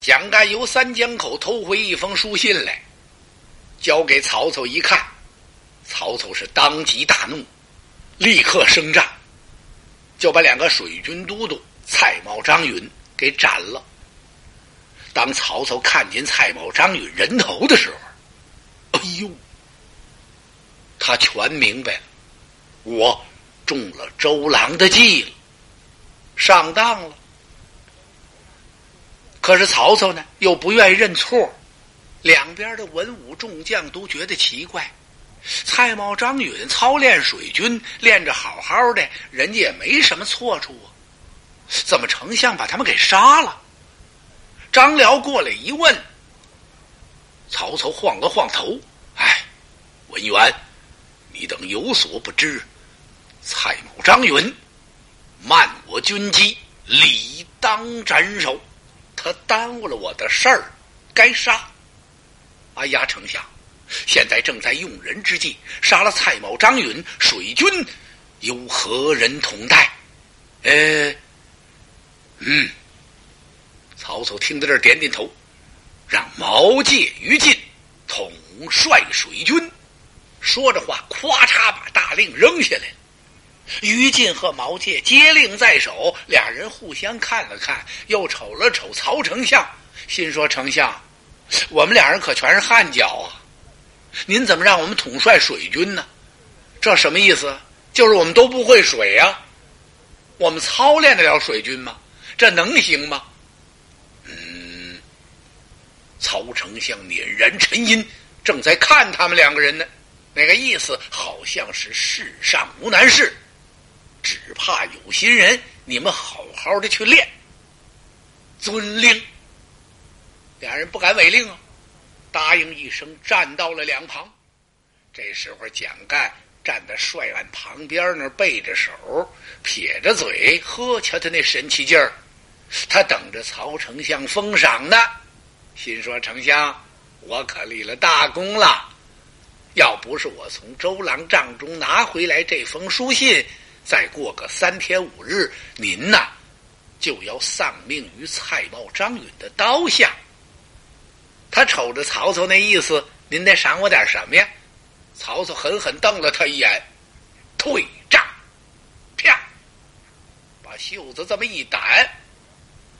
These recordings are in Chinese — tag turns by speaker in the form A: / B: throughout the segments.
A: 蒋干由三江口偷回一封书信来，交给曹操一看，曹操是当即大怒，立刻升帐，就把两个水军都督蔡瑁、张允给斩了。当曹操看见蔡瑁、张允人头的时候，哎呦，他全明白了，我中了周郎的计了，上当了。可是曹操呢，又不愿意认错，两边的文武众将都觉得奇怪。蔡瑁、张允操练水军，练着好好的，人家也没什么错处啊，怎么丞相把他们给杀了？张辽过来一问，曹操晃了晃头：“哎，文员，你等有所不知，蔡瑁、张允慢我军机，理当斩首。”他耽误了我的事儿，该杀。哎呀，丞相，现在正在用人之际，杀了蔡瑁、张允，水军由何人统带？呃，嗯。曹操听到这儿，点点头，让毛玠、于禁统帅水军。说着话，咵嚓把大令扔下来了。于禁和毛玠接令在手，俩人互相看了看，又瞅了瞅曹丞相，心说：“丞相，我们俩人可全是汗脚啊！您怎么让我们统帅水军呢？这什么意思？就是我们都不会水呀？我们操练得了水军吗？这能行吗？”嗯，曹丞相捻然沉吟，正在看他们两个人呢，那个意思好像是世上无难事。只怕有心人，你们好好的去练。遵令。俩人不敢违令啊，答应一声，站到了两旁。这时候，蒋干站在帅案旁边那儿背着手，撇着嘴，呵，瞧他那神气劲儿，他等着曹丞相封赏呢。心说：丞相，我可立了大功了。要不是我从周郎帐中拿回来这封书信。再过个三天五日，您呐就要丧命于蔡瑁、张允的刀下。他瞅着曹操那意思，您得赏我点什么呀？曹操狠狠瞪了他一眼，退帐，啪，把袖子这么一掸，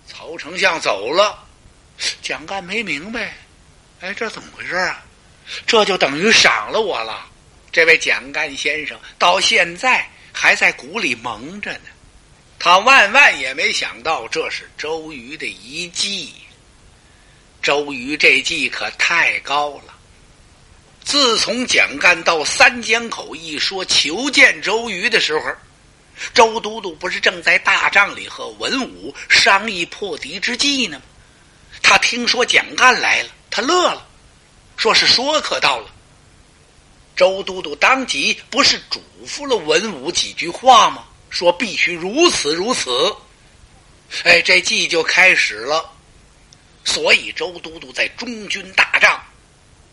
A: 曹丞相走了。蒋干没明白，哎，这怎么回事啊？这就等于赏了我了。这位蒋干先生到现在。还在鼓里蒙着呢，他万万也没想到这是周瑜的一计。周瑜这计可太高了。自从蒋干到三江口一说求见周瑜的时候，周都督不是正在大帐里和文武商议破敌之计呢？他听说蒋干来了，他乐了，说是说可到了。周都督当即不是嘱咐了文武几句话吗？说必须如此如此。哎，这计就开始了。所以周都督在中军大帐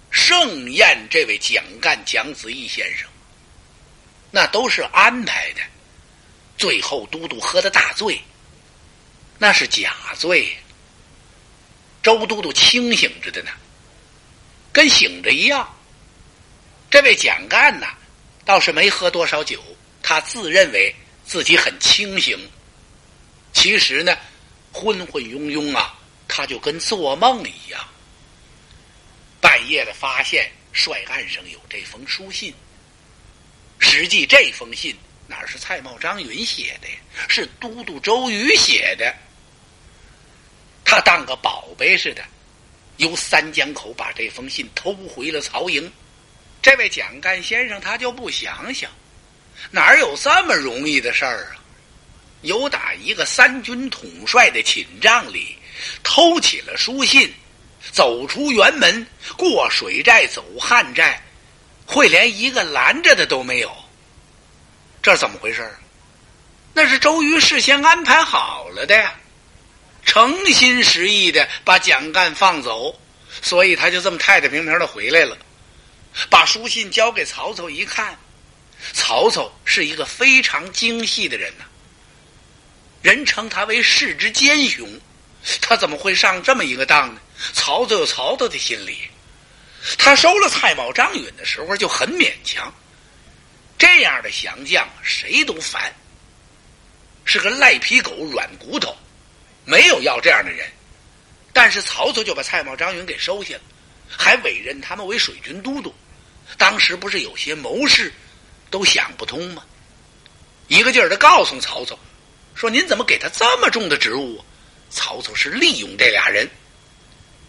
A: 盛宴这位蒋干、蒋子义先生，那都是安排的。最后都督喝的大醉，那是假醉。周都督清醒着的呢，跟醒着一样。这位蒋干呐，倒是没喝多少酒，他自认为自己很清醒。其实呢，昏昏庸庸啊，他就跟做梦一样。半夜的发现帅案上有这封书信，实际这封信哪是蔡瑁、张允写的呀？是都督周瑜写的。他当个宝贝似的，由三江口把这封信偷回了曹营。这位蒋干先生，他就不想想，哪有这么容易的事儿啊？有打一个三军统帅的寝帐里偷起了书信，走出辕门，过水寨，走旱寨，会连一个拦着的都没有？这怎么回事那是周瑜事先安排好了的呀，诚心实意的把蒋干放走，所以他就这么太太平平的回来了。把书信交给曹操一看，曹操是一个非常精细的人呐。人称他为世之奸雄，他怎么会上这么一个当呢？曹操有曹操的心理，他收了蔡瑁、张允的时候就很勉强。这样的降将谁都烦，是个赖皮狗、软骨头，没有要这样的人。但是曹操就把蔡瑁、张允给收下了，还委任他们为水军都督。当时不是有些谋士都想不通吗？一个劲儿的告诉曹操说：“您怎么给他这么重的职务？”啊曹操是利用这俩人，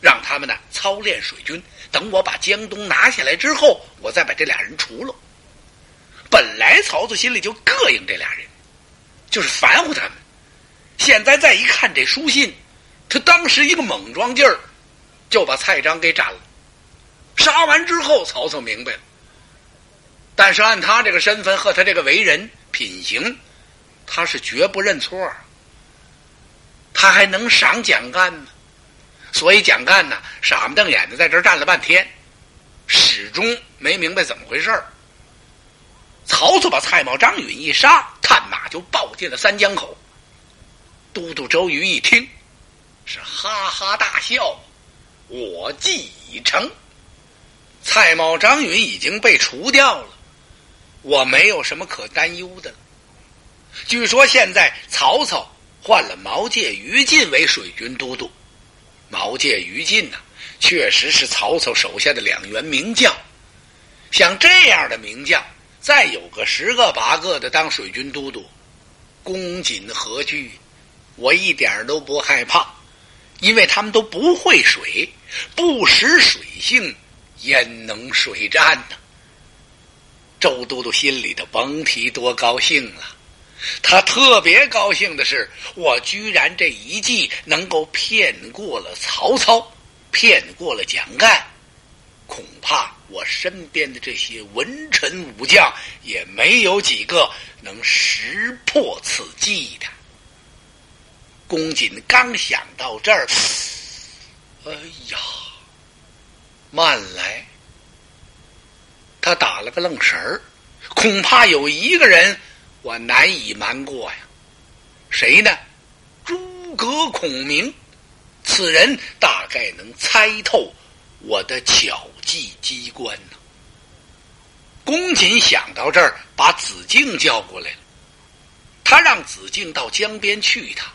A: 让他们呢操练水军。等我把江东拿下来之后，我再把这俩人除了。本来曹操心里就膈应这俩人，就是烦乎他们。现在再一看这书信，他当时一个猛撞劲儿，就把蔡章给斩了。杀完之后，曹操明白了。但是按他这个身份和他这个为人品行，他是绝不认错。他还能赏蒋干吗？所以蒋干呢，傻目瞪眼的在这儿站了半天，始终没明白怎么回事儿。曹操把蔡瑁、张允一杀，探马就报进了三江口。都督周瑜一听，是哈哈大笑：“我计已成，蔡瑁、张允已经被除掉了，我没有什么可担忧的了。据说现在曹操换了毛玠、于禁为水军都督，毛玠、于禁呢，确实是曹操手下的两员名将。像这样的名将。”再有个十个八个的当水军都督，公瑾何惧？我一点都不害怕，因为他们都不会水，不识水性，焉能水战呢？周都督心里头甭提多高兴了，他特别高兴的是，我居然这一计能够骗过了曹操，骗过了蒋干，恐怕。我身边的这些文臣武将也没有几个能识破此计的。公瑾刚想到这儿，哎呀，慢来！他打了个愣神儿，恐怕有一个人我难以瞒过呀。谁呢？诸葛孔明，此人大概能猜透。我的巧计机关呢？公瑾想到这儿，把子敬叫过来了。他让子敬到江边去一趟，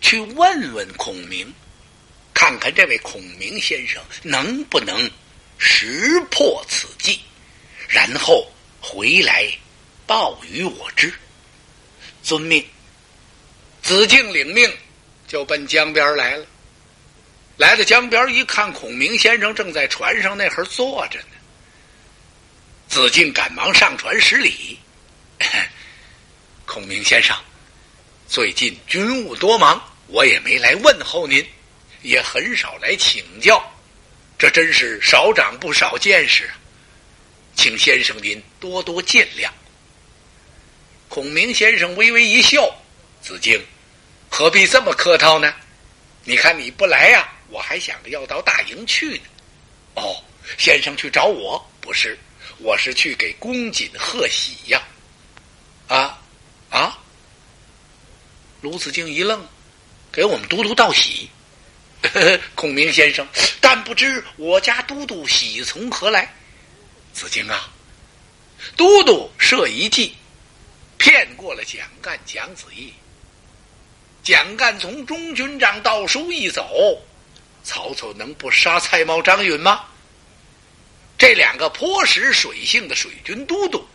A: 去问问孔明，看看这位孔明先生能不能识破此计，然后回来报与我知。遵命。子敬领命，就奔江边来了。来到江边一看，孔明先生正在船上那会儿坐着呢。子敬赶忙上船施礼：“ 孔明先生，最近军务多忙，我也没来问候您，也很少来请教，这真是少长不少见识啊，请先生您多多见谅。”孔明先生微微一笑：“子敬，何必这么客套呢？你看你不来呀？”我还想着要到大营去呢。哦，先生去找我不是？我是去给公瑾贺喜呀。啊啊！卢子敬一愣，给我们都督道喜。孔明先生，但不知我家都督喜从何来？子敬啊，都督设一计，骗过了蒋干、蒋子义。蒋干从中军帐到书一走。曹操能不杀蔡瑁、张允吗？这两个颇识水性的水军都督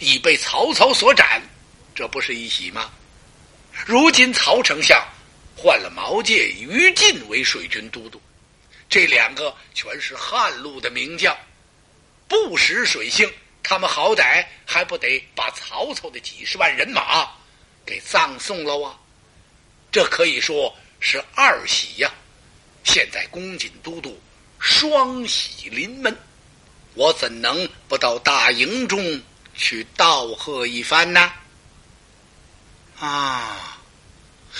A: 已被曹操所斩，这不是一喜吗？如今曹丞相换了毛玠、于禁为水军都督，这两个全是汉路的名将，不识水性，他们好歹还不得把曹操的几十万人马给葬送了啊？这可以说是二喜呀！现在公瑾都督双喜临门，我怎能不到大营中去道贺一番呢？啊！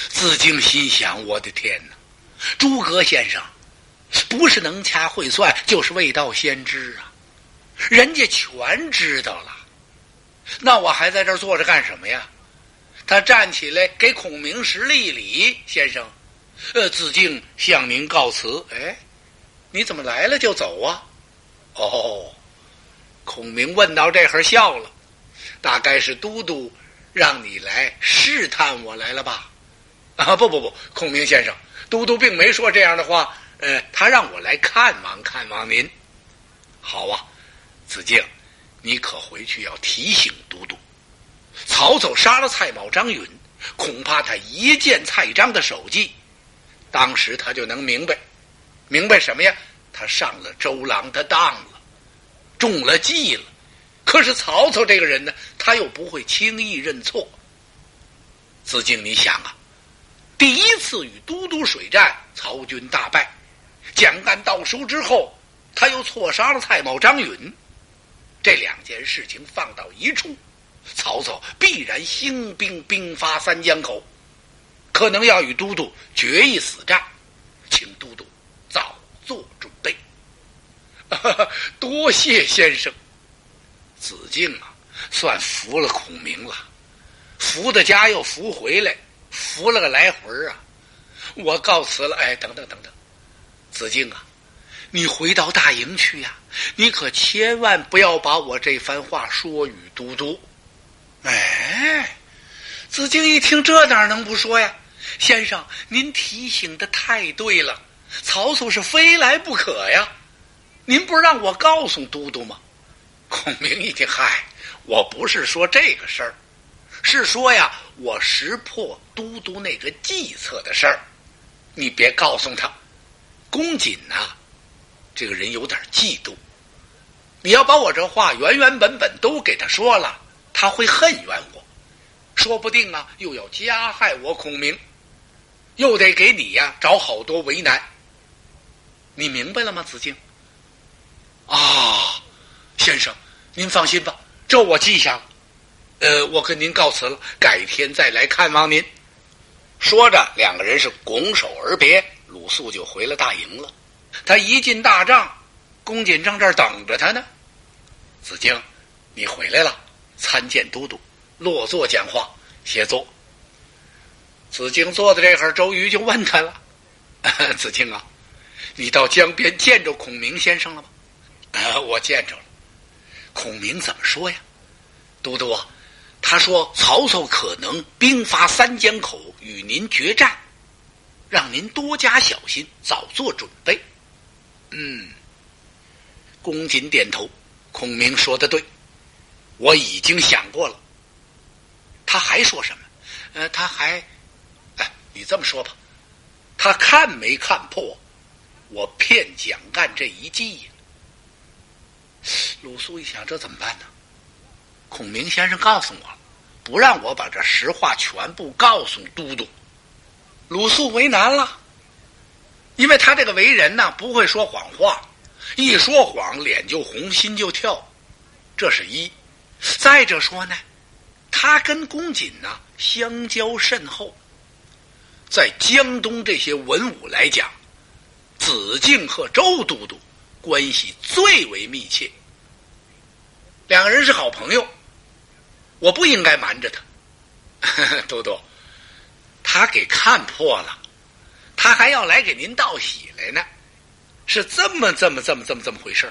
A: 子敬心想：我的天哪！诸葛先生不是能掐会算，就是未道先知啊！人家全知道了，那我还在这坐着干什么呀？他站起来给孔明施了一礼，先生。呃，子敬向您告辞。哎，你怎么来了就走啊？哦，孔明问到这会笑了，大概是都督让你来试探我来了吧？啊，不不不，孔明先生，都督并没说这样的话。呃，他让我来看望看望您。好啊，子敬，你可回去要提醒都督，曹操杀了蔡瑁、张允，恐怕他一见蔡张的首级，当时他就能明白，明白什么呀？他上了周郎的当了，中了计了。可是曹操这个人呢，他又不会轻易认错。子敬，你想啊，第一次与都督水战，曹军大败。蒋干到书之后，他又错杀了蔡瑁、张允，这两件事情放到一处，曹操必然兴兵兵发三江口，可能要与都督决一死战，请都督早做准备。多谢先生，子敬啊，算服了孔明了，服的家又服回来，服了个来回啊！我告辞了，哎，等等等等。子敬啊，你回到大营去呀！你可千万不要把我这番话说与都督。哎，子敬一听，这哪能不说呀？先生，您提醒的太对了，曹操是非来不可呀！您不是让我告诉都督吗？孔明一听，嗨，我不是说这个事儿，是说呀，我识破都督那个计策的事儿，你别告诉他。公瑾呐，这个人有点嫉妒。你要把我这话原原本本都给他说了，他会恨怨我，说不定啊又要加害我孔明，又得给你呀找好多为难。你明白了吗，子敬？啊，先生，您放心吧，这我记下了。呃，我跟您告辞了，改天再来看望您。说着，两个人是拱手而别。鲁肃就回了大营了。他一进大帐，公瑾正这儿等着他呢。子敬，你回来了，参见都督，落座讲话，歇坐。子敬坐在这会儿，周瑜就问他了：“ 子敬啊，你到江边见着孔明先生了吗？”“啊，我见着了。”“孔明怎么说呀？”“都督啊，他说曹操可能兵发三江口，与您决战。”让您多加小心，早做准备。嗯，公瑾点头。孔明说的对，我已经想过了。他还说什么？呃，他还，哎，你这么说吧，他看没看破我骗蒋干这一计呀？鲁肃一想，这怎么办呢？孔明先生告诉我了，不让我把这实话全部告诉都督。鲁肃为难了，因为他这个为人呢，不会说谎话，一说谎脸就红，心就跳，这是一。再者说呢，他跟公瑾呢相交甚厚，在江东这些文武来讲，子敬和周都督关系最为密切，两个人是好朋友，我不应该瞒着他，都督。他给看破了，他还要来给您道喜来呢，是这么这么这么这么这么回事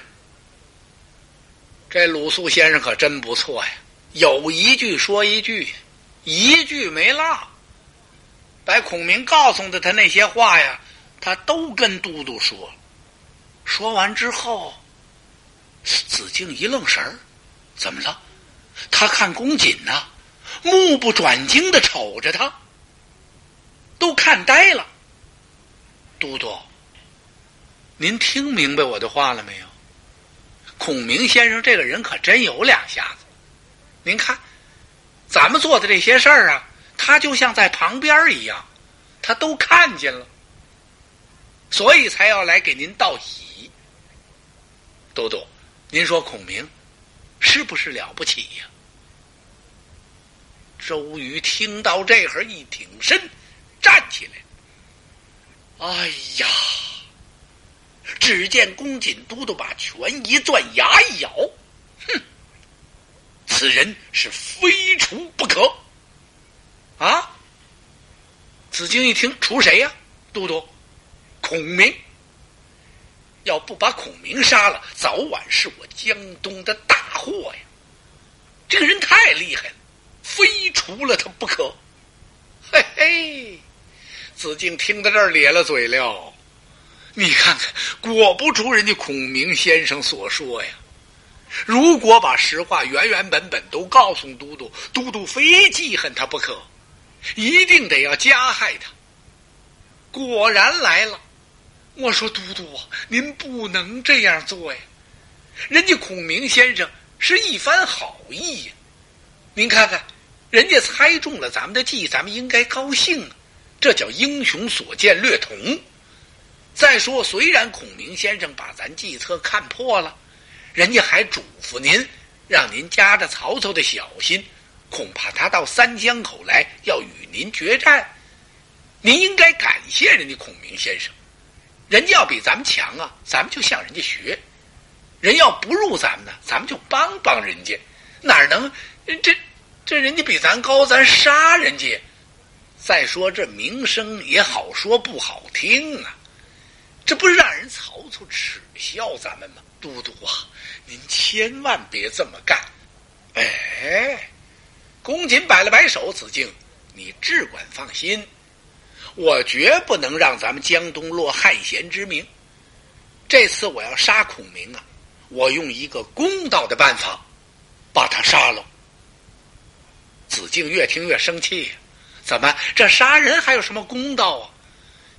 A: 这鲁肃先生可真不错呀，有一句说一句，一句没落。把孔明告诉的他那些话呀，他都跟都督说。说完之后，子敬一愣神儿，怎么了？他看公瑾呢，目不转睛的瞅着他。都看呆了，都督，您听明白我的话了没有？孔明先生这个人可真有两下子。您看，咱们做的这些事儿啊，他就像在旁边一样，他都看见了，所以才要来给您道喜。都督，您说孔明是不是了不起呀？周瑜听到这会儿一挺身。站起来！哎呀！只见公瑾都督把拳一攥，牙一咬，哼！此人是非除不可！啊！子敬一听，除谁呀？都督，孔明要不把孔明杀了，早晚是我江东的大祸呀！这个人太厉害了，非除了他不可。嘿嘿，子敬听到这儿咧了嘴了。你看看，果不出人家孔明先生所说呀。如果把实话原原本本都告诉都督，都督非记恨他不可，一定得要加害他。果然来了，我说都督啊，您不能这样做呀！人家孔明先生是一番好意呀，您看看，人家猜中了咱们的计，咱们应该高兴啊，这叫英雄所见略同。再说，虽然孔明先生把咱计策看破了。人家还嘱咐您，让您夹着曹操的小心，恐怕他到三江口来要与您决战。您应该感谢人家孔明先生，人家要比咱们强啊，咱们就向人家学；人要不入咱们呢，咱们就帮帮人家。哪能这这人家比咱高，咱杀人家？再说这名声也好说不好听啊，这不是让人曹操耻笑咱们吗？都督啊！您千万别这么干！哎，公瑾摆了摆手，子敬，你只管放心，我绝不能让咱们江东落汉贤之名。这次我要杀孔明啊，我用一个公道的办法把他杀了。子敬越听越生气，怎么这杀人还有什么公道啊？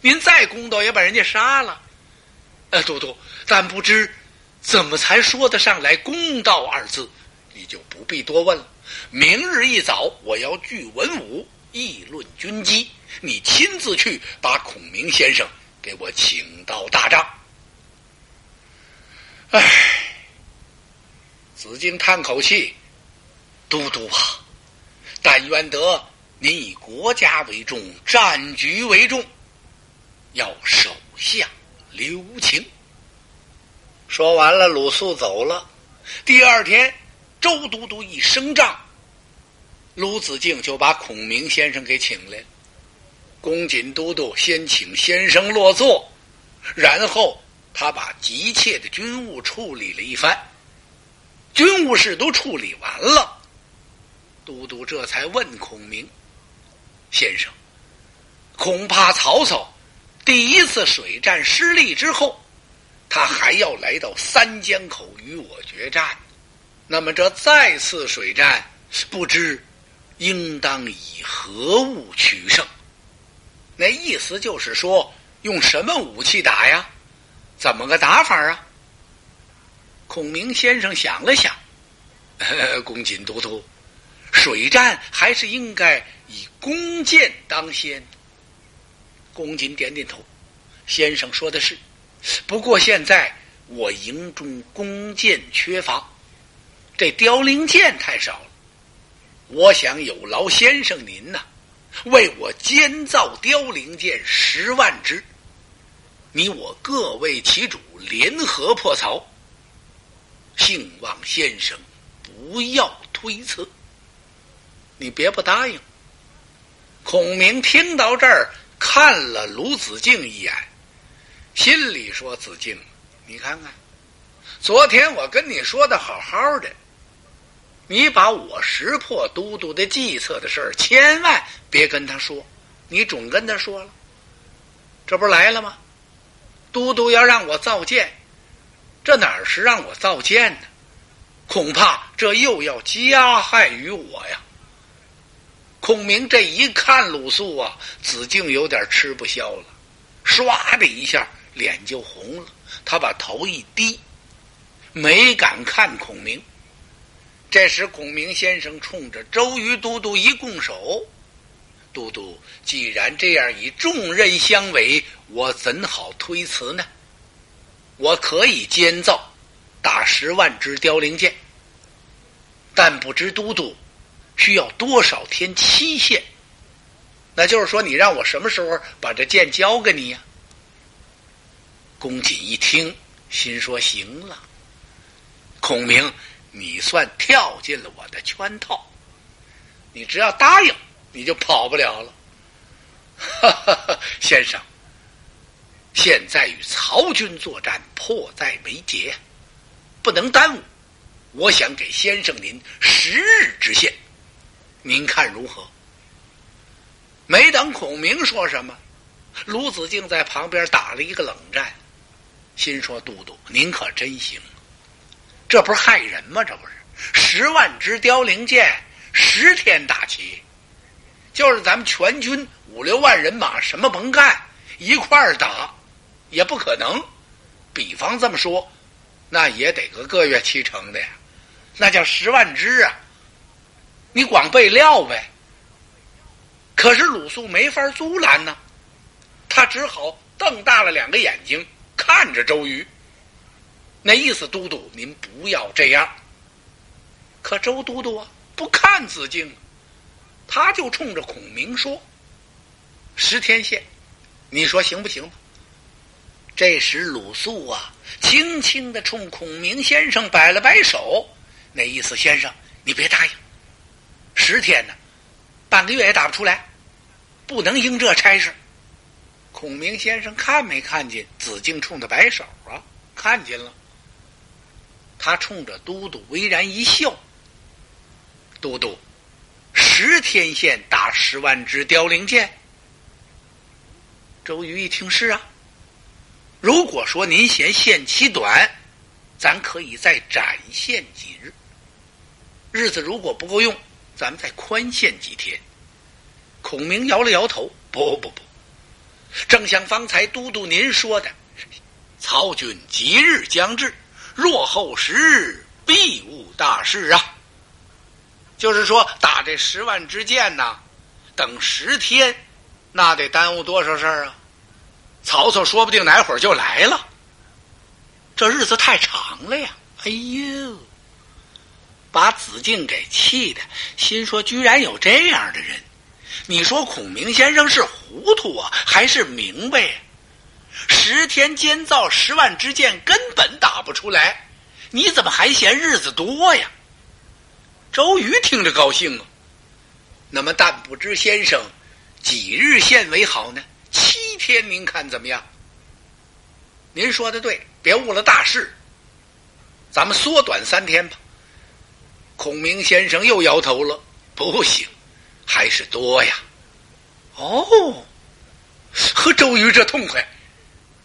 A: 您再公道也把人家杀了。呃，都督，但不知。怎么才说得上来“公道”二字？你就不必多问了。明日一早，我要聚文武议论军机，你亲自去把孔明先生给我请到大帐。唉，子敬叹口气：“都督啊，但愿得您以国家为重，战局为重，要手下留情。”说完了，鲁肃走了。第二天，周都督一升帐，鲁子敬就把孔明先生给请来。公瑾都督先请先生落座，然后他把急切的军务处理了一番。军务事都处理完了，都督这才问孔明先生：“恐怕曹操第一次水战失利之后。”他还要来到三江口与我决战，那么这再次水战，不知应当以何物取胜？那意思就是说，用什么武器打呀？怎么个打法啊？孔明先生想了想，公瑾都督，水战还是应该以弓箭当先。公瑾点点头，先生说的是。不过现在我营中弓箭缺乏，这凋零箭太少了。我想有劳先生您呐，为我监造凋零箭十万支。你我各为其主，联合破曹。姓望先生不要推辞。你别不答应。孔明听到这儿，看了卢子敬一眼。心里说：“子敬，你看看，昨天我跟你说的好好的，你把我识破都督的计策的事儿，千万别跟他说。你准跟他说了，这不来了吗？都督要让我造箭，这哪是让我造箭呢？恐怕这又要加害于我呀。”孔明这一看鲁肃啊，子敬有点吃不消了，唰的一下。脸就红了，他把头一低，没敢看孔明。这时，孔明先生冲着周瑜都督一拱手：“都督，既然这样以重任相委，我怎好推辞呢？我可以监造打十万支凋零箭，但不知都督需要多少天期限？那就是说，你让我什么时候把这箭交给你呀？”公瑾一听，心说：“行了，孔明，你算跳进了我的圈套。你只要答应，你就跑不了了。”哈哈哈，先生，现在与曹军作战迫在眉睫，不能耽误。我想给先生您十日之限，您看如何？没等孔明说什么，卢子敬在旁边打了一个冷战，心说：“都督，您可真行，这不是害人吗？这不是十万支凋零箭，十天打齐，就是咱们全军五六万人马，什么甭干，一块儿打，也不可能。比方这么说，那也得个个月七成的呀。”那叫十万只啊！你光备料呗。可是鲁肃没法阻拦呢，他只好瞪大了两个眼睛看着周瑜。那意思，都督您不要这样。可周都督啊，不看子敬，他就冲着孔明说：“十天线，你说行不行？”这时鲁肃啊，轻轻的冲孔明先生摆了摆手。那意思，先生，你别答应。十天呢，半个月也打不出来，不能应这差事。孔明先生看没看见子敬冲他摆手啊？看见了。他冲着都督巍然一笑。都督，十天线打十万支凋零箭。周瑜一听是啊。如果说您嫌限期短，咱可以再展现几日。日子如果不够用，咱们再宽限几天。孔明摇了摇头：“不不不，正像方才都督您说的，曹军吉日将至，若后十日，必无大事啊。就是说，打这十万支箭呐，等十天，那得耽误多少事儿啊？曹操说不定哪会儿就来了，这日子太长了呀！哎呦！”把子敬给气的，心说：“居然有这样的人！你说孔明先生是糊涂啊，还是明白？十天监造十万支箭，根本打不出来，你怎么还嫌日子多呀？”周瑜听着高兴啊。那么，但不知先生几日限为好呢？七天，您看怎么样？您说的对，别误了大事。咱们缩短三天吧。孔明先生又摇头了，不行，还是多呀。哦，和周瑜这痛快，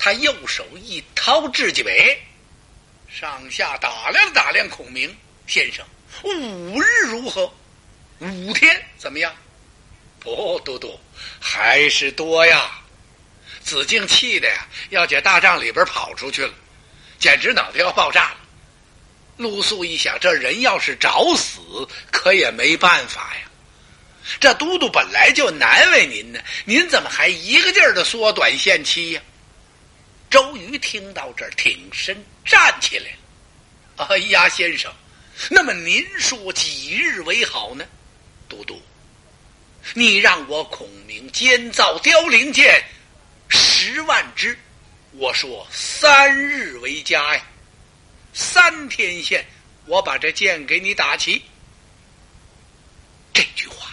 A: 他右手一掏雉鸡尾，上下打量打量孔明先生，五日如何？五天怎么样？不，都督还是多呀。子敬气的呀，要解大帐里边跑出去了，简直脑袋要爆炸了。陆肃一想，这人要是找死，可也没办法呀。这都督本来就难为您呢，您怎么还一个劲儿的缩短限期呀？周瑜听到这儿，挺身站起来了。哎呀，先生，那么您说几日为好呢？都督，你让我孔明监造凋零剑十万支，我说三日为佳呀。三天线，我把这箭给你打齐。这句话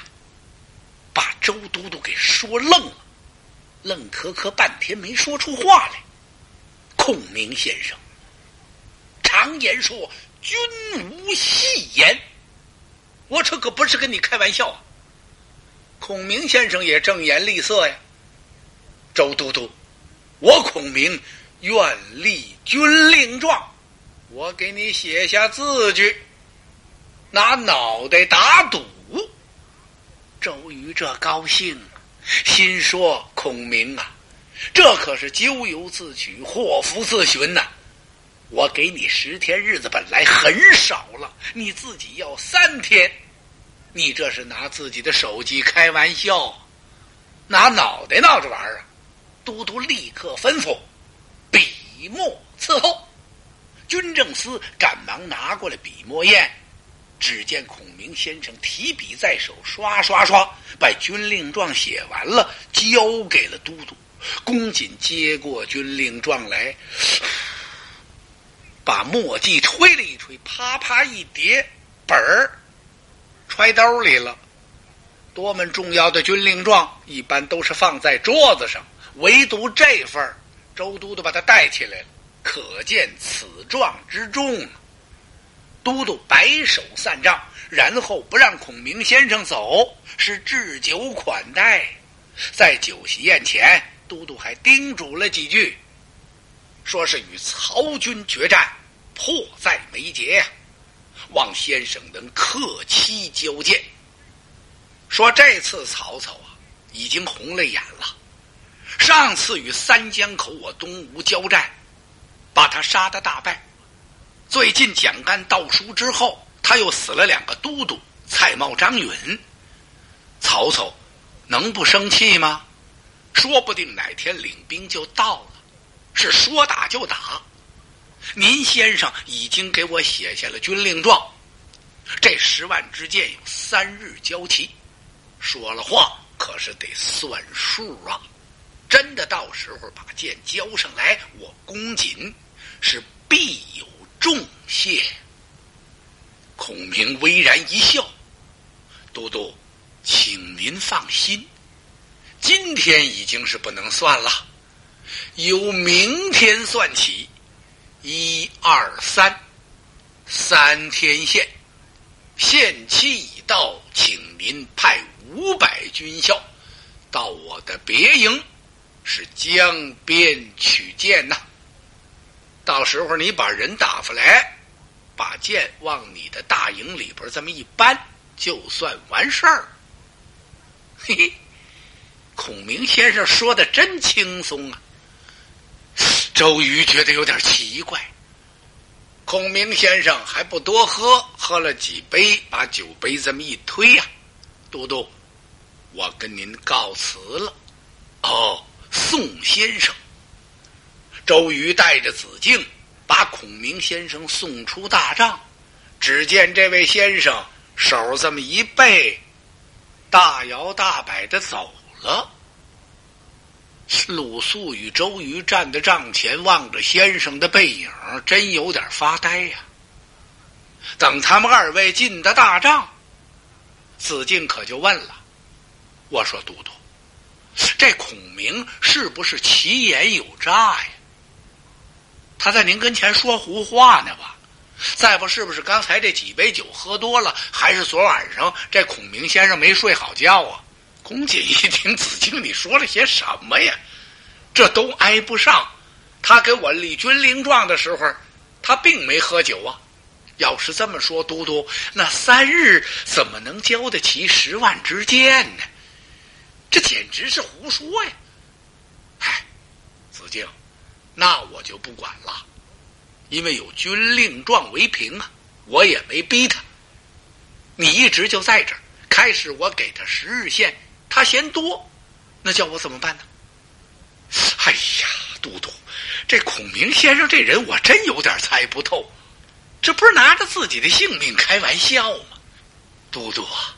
A: 把周都督给说愣了，愣磕磕半天没说出话来。孔明先生，常言说“君无戏言”，我这可不是跟你开玩笑啊。孔明先生也正言厉色呀。周都督，我孔明愿立军令状。我给你写下字据，拿脑袋打赌。周瑜这高兴，心说：“孔明啊，这可是咎由自取，祸福自寻呐！我给你十天日子，本来很少了，你自己要三天，你这是拿自己的手机开玩笑，拿脑袋闹着玩啊！”都督立刻吩咐，笔墨伺候。军政司赶忙拿过来笔墨砚，只见孔明先生提笔在手，刷刷刷把军令状写完了，交给了都督。公瑾接过军令状来，把墨迹吹了一吹，啪啪一叠本儿，揣兜里了。多么重要的军令状，一般都是放在桌子上，唯独这份周都督把他带起来了，可见此状之重。都督摆手散账，然后不让孔明先生走，是置酒款待。在酒席宴前，都督还叮嘱了几句，说是与曹军决战，迫在眉睫呀，望先生能克期交见。说这次曹操啊，已经红了眼了。上次与三江口我东吴交战，把他杀的大败。最近蒋干盗书之后，他又死了两个都督蔡瑁、张允。曹操能不生气吗？说不定哪天领兵就到了，是说打就打。您先生已经给我写下了军令状，这十万支箭有三日交齐。说了话可是得算数啊！真的到时候把剑交上来，我公瑾是必有。重谢。孔明微然一笑：“都督，请您放心，今天已经是不能算了，由明天算起，一二三，三天限，限期已到，请您派五百军校到我的别营，是江边取剑呐。”到时候你把人打发来，把剑往你的大营里边这么一搬，就算完事儿。嘿嘿，孔明先生说的真轻松啊。周瑜觉得有点奇怪。孔明先生还不多喝，喝了几杯，把酒杯这么一推呀，都督，我跟您告辞了。哦，宋先生。周瑜带着子敬，把孔明先生送出大帐。只见这位先生手这么一背，大摇大摆的走了。鲁肃与周瑜站在帐前，望着先生的背影，真有点发呆呀。等他们二位进的大帐，子敬可就问了：“我说都督，这孔明是不是其言有诈呀？”他在您跟前说胡话呢吧？再不是不是刚才这几杯酒喝多了，还是昨晚上这孔明先生没睡好觉啊？公瑾一听 子敬你说了些什么呀？这都挨不上。他给我立军令状的时候，他并没喝酒啊。要是这么说，都督那三日怎么能交得起十万支箭呢？这简直是胡说呀！哎，子敬。那我就不管了，因为有军令状为凭啊，我也没逼他。你一直就在这儿，开始我给他十日限，他嫌多，那叫我怎么办呢？哎呀，都督，这孔明先生这人我真有点猜不透，这不是拿着自己的性命开玩笑吗？都督啊，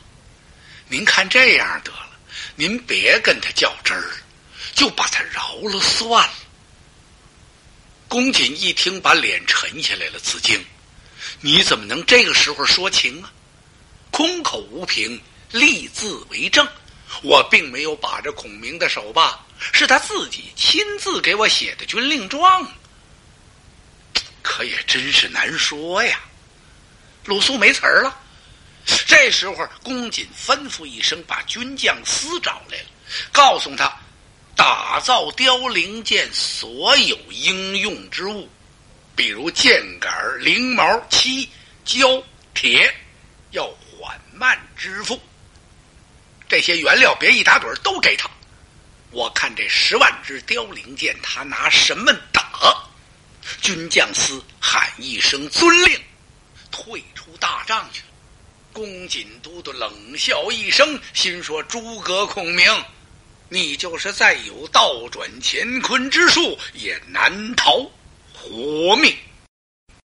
A: 您看这样得了，您别跟他较真儿，就把他饶了算了。公瑾一听，把脸沉下来了。子敬，你怎么能这个时候说情啊？空口无凭，立字为证。我并没有把着孔明的手吧，是他自己亲自给我写的军令状。可也真是难说呀。鲁肃没词儿了。这时候，公瑾吩咐一声，把军将司找来了，告诉他。打造凋零剑所有应用之物，比如剑杆、翎毛、漆、胶、铁，要缓慢支付。这些原料别一打盹都给他。我看这十万支凋零剑，他拿什么打？军将司喊一声遵令，退出大帐去。公瑾都督冷笑一声，心说：诸葛孔明。你就是再有倒转乾坤之术，也难逃活命。